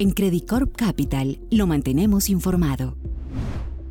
En Credicorp Capital lo mantenemos informado.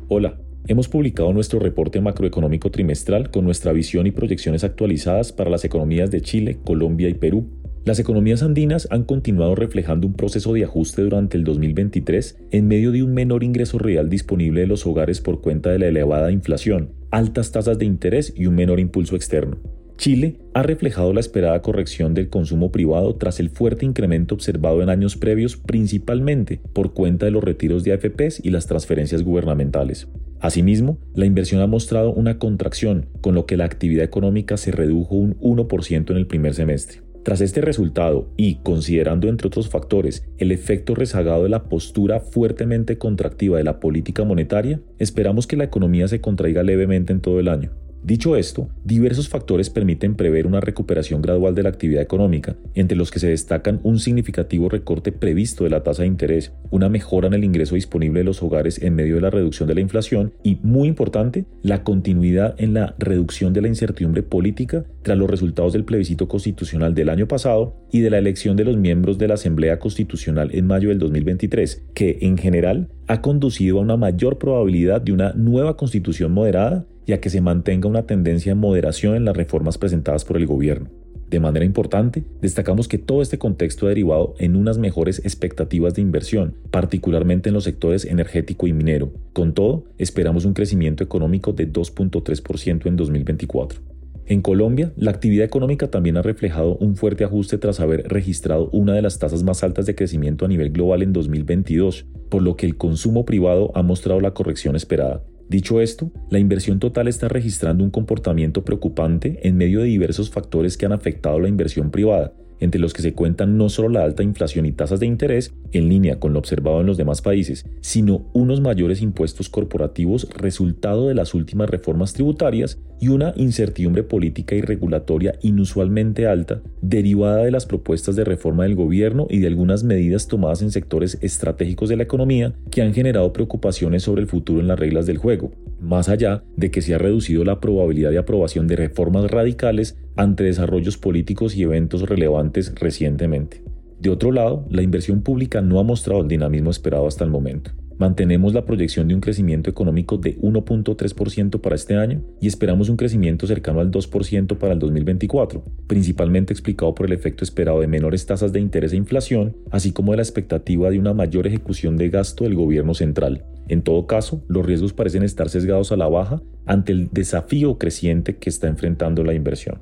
Hola, hemos publicado nuestro reporte macroeconómico trimestral con nuestra visión y proyecciones actualizadas para las economías de Chile, Colombia y Perú. Las economías andinas han continuado reflejando un proceso de ajuste durante el 2023 en medio de un menor ingreso real disponible de los hogares por cuenta de la elevada inflación, altas tasas de interés y un menor impulso externo. Chile ha reflejado la esperada corrección del consumo privado tras el fuerte incremento observado en años previos principalmente por cuenta de los retiros de AFPs y las transferencias gubernamentales. Asimismo, la inversión ha mostrado una contracción, con lo que la actividad económica se redujo un 1% en el primer semestre. Tras este resultado y considerando entre otros factores el efecto rezagado de la postura fuertemente contractiva de la política monetaria, esperamos que la economía se contraiga levemente en todo el año. Dicho esto, diversos factores permiten prever una recuperación gradual de la actividad económica, entre los que se destacan un significativo recorte previsto de la tasa de interés, una mejora en el ingreso disponible de los hogares en medio de la reducción de la inflación y, muy importante, la continuidad en la reducción de la incertidumbre política tras los resultados del plebiscito constitucional del año pasado y de la elección de los miembros de la Asamblea Constitucional en mayo del 2023, que, en general, ha conducido a una mayor probabilidad de una nueva constitución moderada y a que se mantenga una tendencia de moderación en las reformas presentadas por el gobierno. De manera importante, destacamos que todo este contexto ha derivado en unas mejores expectativas de inversión, particularmente en los sectores energético y minero. Con todo, esperamos un crecimiento económico de 2.3% en 2024. En Colombia, la actividad económica también ha reflejado un fuerte ajuste tras haber registrado una de las tasas más altas de crecimiento a nivel global en 2022, por lo que el consumo privado ha mostrado la corrección esperada. Dicho esto, la inversión total está registrando un comportamiento preocupante en medio de diversos factores que han afectado la inversión privada, entre los que se cuentan no solo la alta inflación y tasas de interés, en línea con lo observado en los demás países, sino unos mayores impuestos corporativos resultado de las últimas reformas tributarias y una incertidumbre política y regulatoria inusualmente alta, derivada de las propuestas de reforma del gobierno y de algunas medidas tomadas en sectores estratégicos de la economía que han generado preocupaciones sobre el futuro en las reglas del juego, más allá de que se ha reducido la probabilidad de aprobación de reformas radicales ante desarrollos políticos y eventos relevantes recientemente. De otro lado, la inversión pública no ha mostrado el dinamismo esperado hasta el momento. Mantenemos la proyección de un crecimiento económico de 1.3% para este año y esperamos un crecimiento cercano al 2% para el 2024, principalmente explicado por el efecto esperado de menores tasas de interés e inflación, así como de la expectativa de una mayor ejecución de gasto del gobierno central. En todo caso, los riesgos parecen estar sesgados a la baja ante el desafío creciente que está enfrentando la inversión.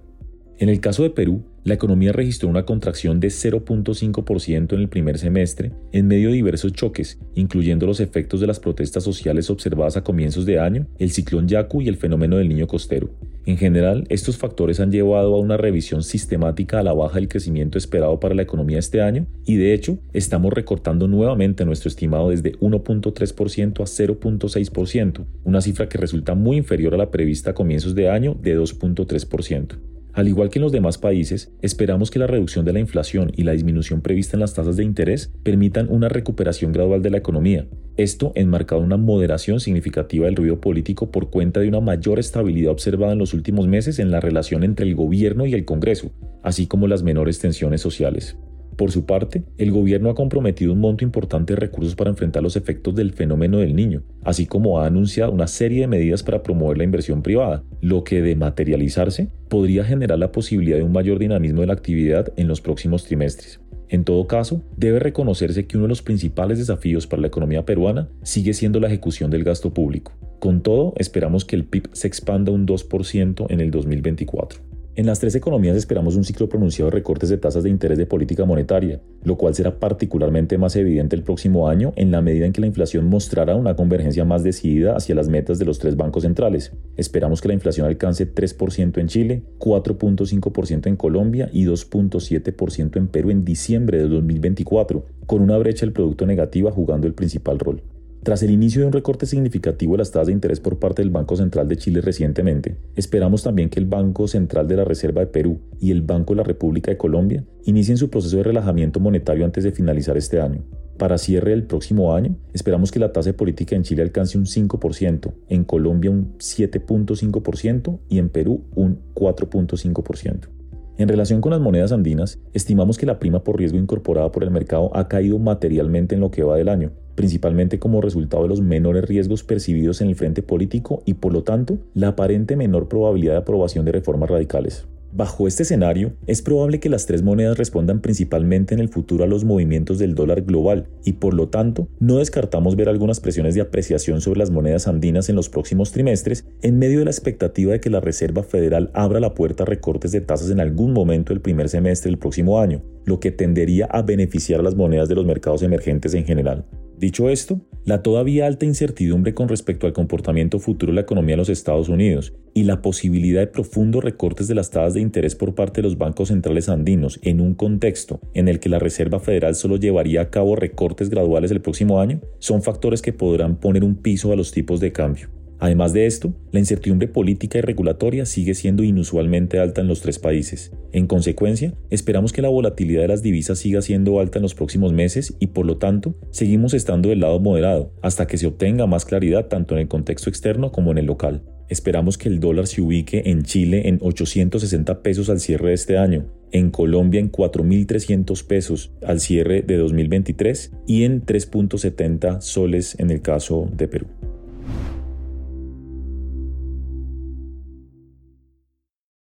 En el caso de Perú, la economía registró una contracción de 0.5% en el primer semestre en medio de diversos choques, incluyendo los efectos de las protestas sociales observadas a comienzos de año, el ciclón Yaku y el fenómeno del niño costero. En general, estos factores han llevado a una revisión sistemática a la baja del crecimiento esperado para la economía este año y de hecho estamos recortando nuevamente nuestro estimado desde 1.3% a 0.6%, una cifra que resulta muy inferior a la prevista a comienzos de año de 2.3%. Al igual que en los demás países, esperamos que la reducción de la inflación y la disminución prevista en las tasas de interés permitan una recuperación gradual de la economía. Esto enmarcado una moderación significativa del ruido político por cuenta de una mayor estabilidad observada en los últimos meses en la relación entre el gobierno y el Congreso, así como las menores tensiones sociales. Por su parte, el gobierno ha comprometido un monto importante de recursos para enfrentar los efectos del fenómeno del niño, así como ha anunciado una serie de medidas para promover la inversión privada, lo que de materializarse podría generar la posibilidad de un mayor dinamismo de la actividad en los próximos trimestres. En todo caso, debe reconocerse que uno de los principales desafíos para la economía peruana sigue siendo la ejecución del gasto público. Con todo, esperamos que el PIB se expanda un 2% en el 2024. En las tres economías esperamos un ciclo pronunciado de recortes de tasas de interés de política monetaria, lo cual será particularmente más evidente el próximo año en la medida en que la inflación mostrará una convergencia más decidida hacia las metas de los tres bancos centrales. Esperamos que la inflación alcance 3% en Chile, 4.5% en Colombia y 2.7% en Perú en diciembre de 2024, con una brecha del producto negativa jugando el principal rol. Tras el inicio de un recorte significativo de las tasas de interés por parte del Banco Central de Chile recientemente, esperamos también que el Banco Central de la Reserva de Perú y el Banco de la República de Colombia inicien su proceso de relajamiento monetario antes de finalizar este año. Para cierre del próximo año, esperamos que la tasa de política en Chile alcance un 5%, en Colombia un 7.5% y en Perú un 4.5%. En relación con las monedas andinas, estimamos que la prima por riesgo incorporada por el mercado ha caído materialmente en lo que va del año, principalmente como resultado de los menores riesgos percibidos en el frente político y por lo tanto la aparente menor probabilidad de aprobación de reformas radicales. Bajo este escenario, es probable que las tres monedas respondan principalmente en el futuro a los movimientos del dólar global y por lo tanto no descartamos ver algunas presiones de apreciación sobre las monedas andinas en los próximos trimestres en medio de la expectativa de que la Reserva Federal abra la puerta a recortes de tasas en algún momento del primer semestre del próximo año, lo que tendería a beneficiar a las monedas de los mercados emergentes en general. Dicho esto, la todavía alta incertidumbre con respecto al comportamiento futuro de la economía de los Estados Unidos y la posibilidad de profundos recortes de las tasas de interés por parte de los bancos centrales andinos en un contexto en el que la Reserva Federal solo llevaría a cabo recortes graduales el próximo año son factores que podrán poner un piso a los tipos de cambio. Además de esto, la incertidumbre política y regulatoria sigue siendo inusualmente alta en los tres países. En consecuencia, esperamos que la volatilidad de las divisas siga siendo alta en los próximos meses y por lo tanto, seguimos estando del lado moderado hasta que se obtenga más claridad tanto en el contexto externo como en el local. Esperamos que el dólar se ubique en Chile en 860 pesos al cierre de este año, en Colombia en 4.300 pesos al cierre de 2023 y en 3.70 soles en el caso de Perú.